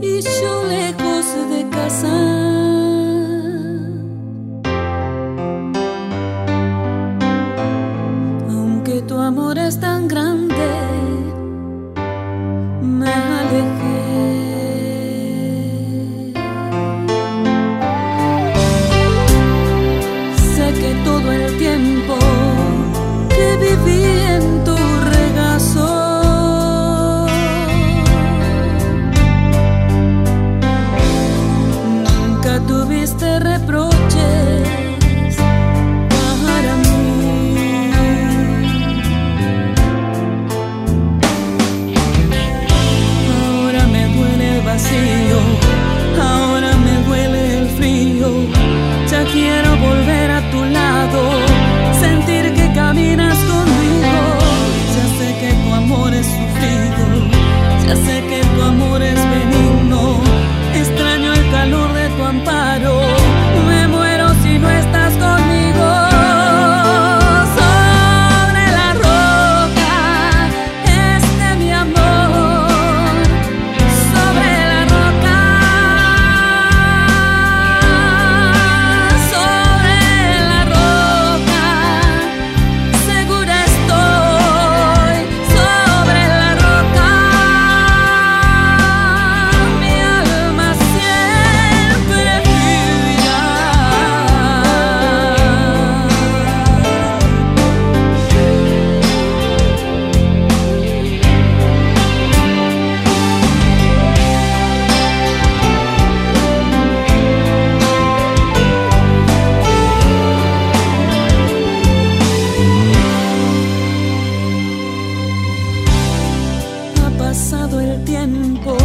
y yo lejos de casa. tiempo.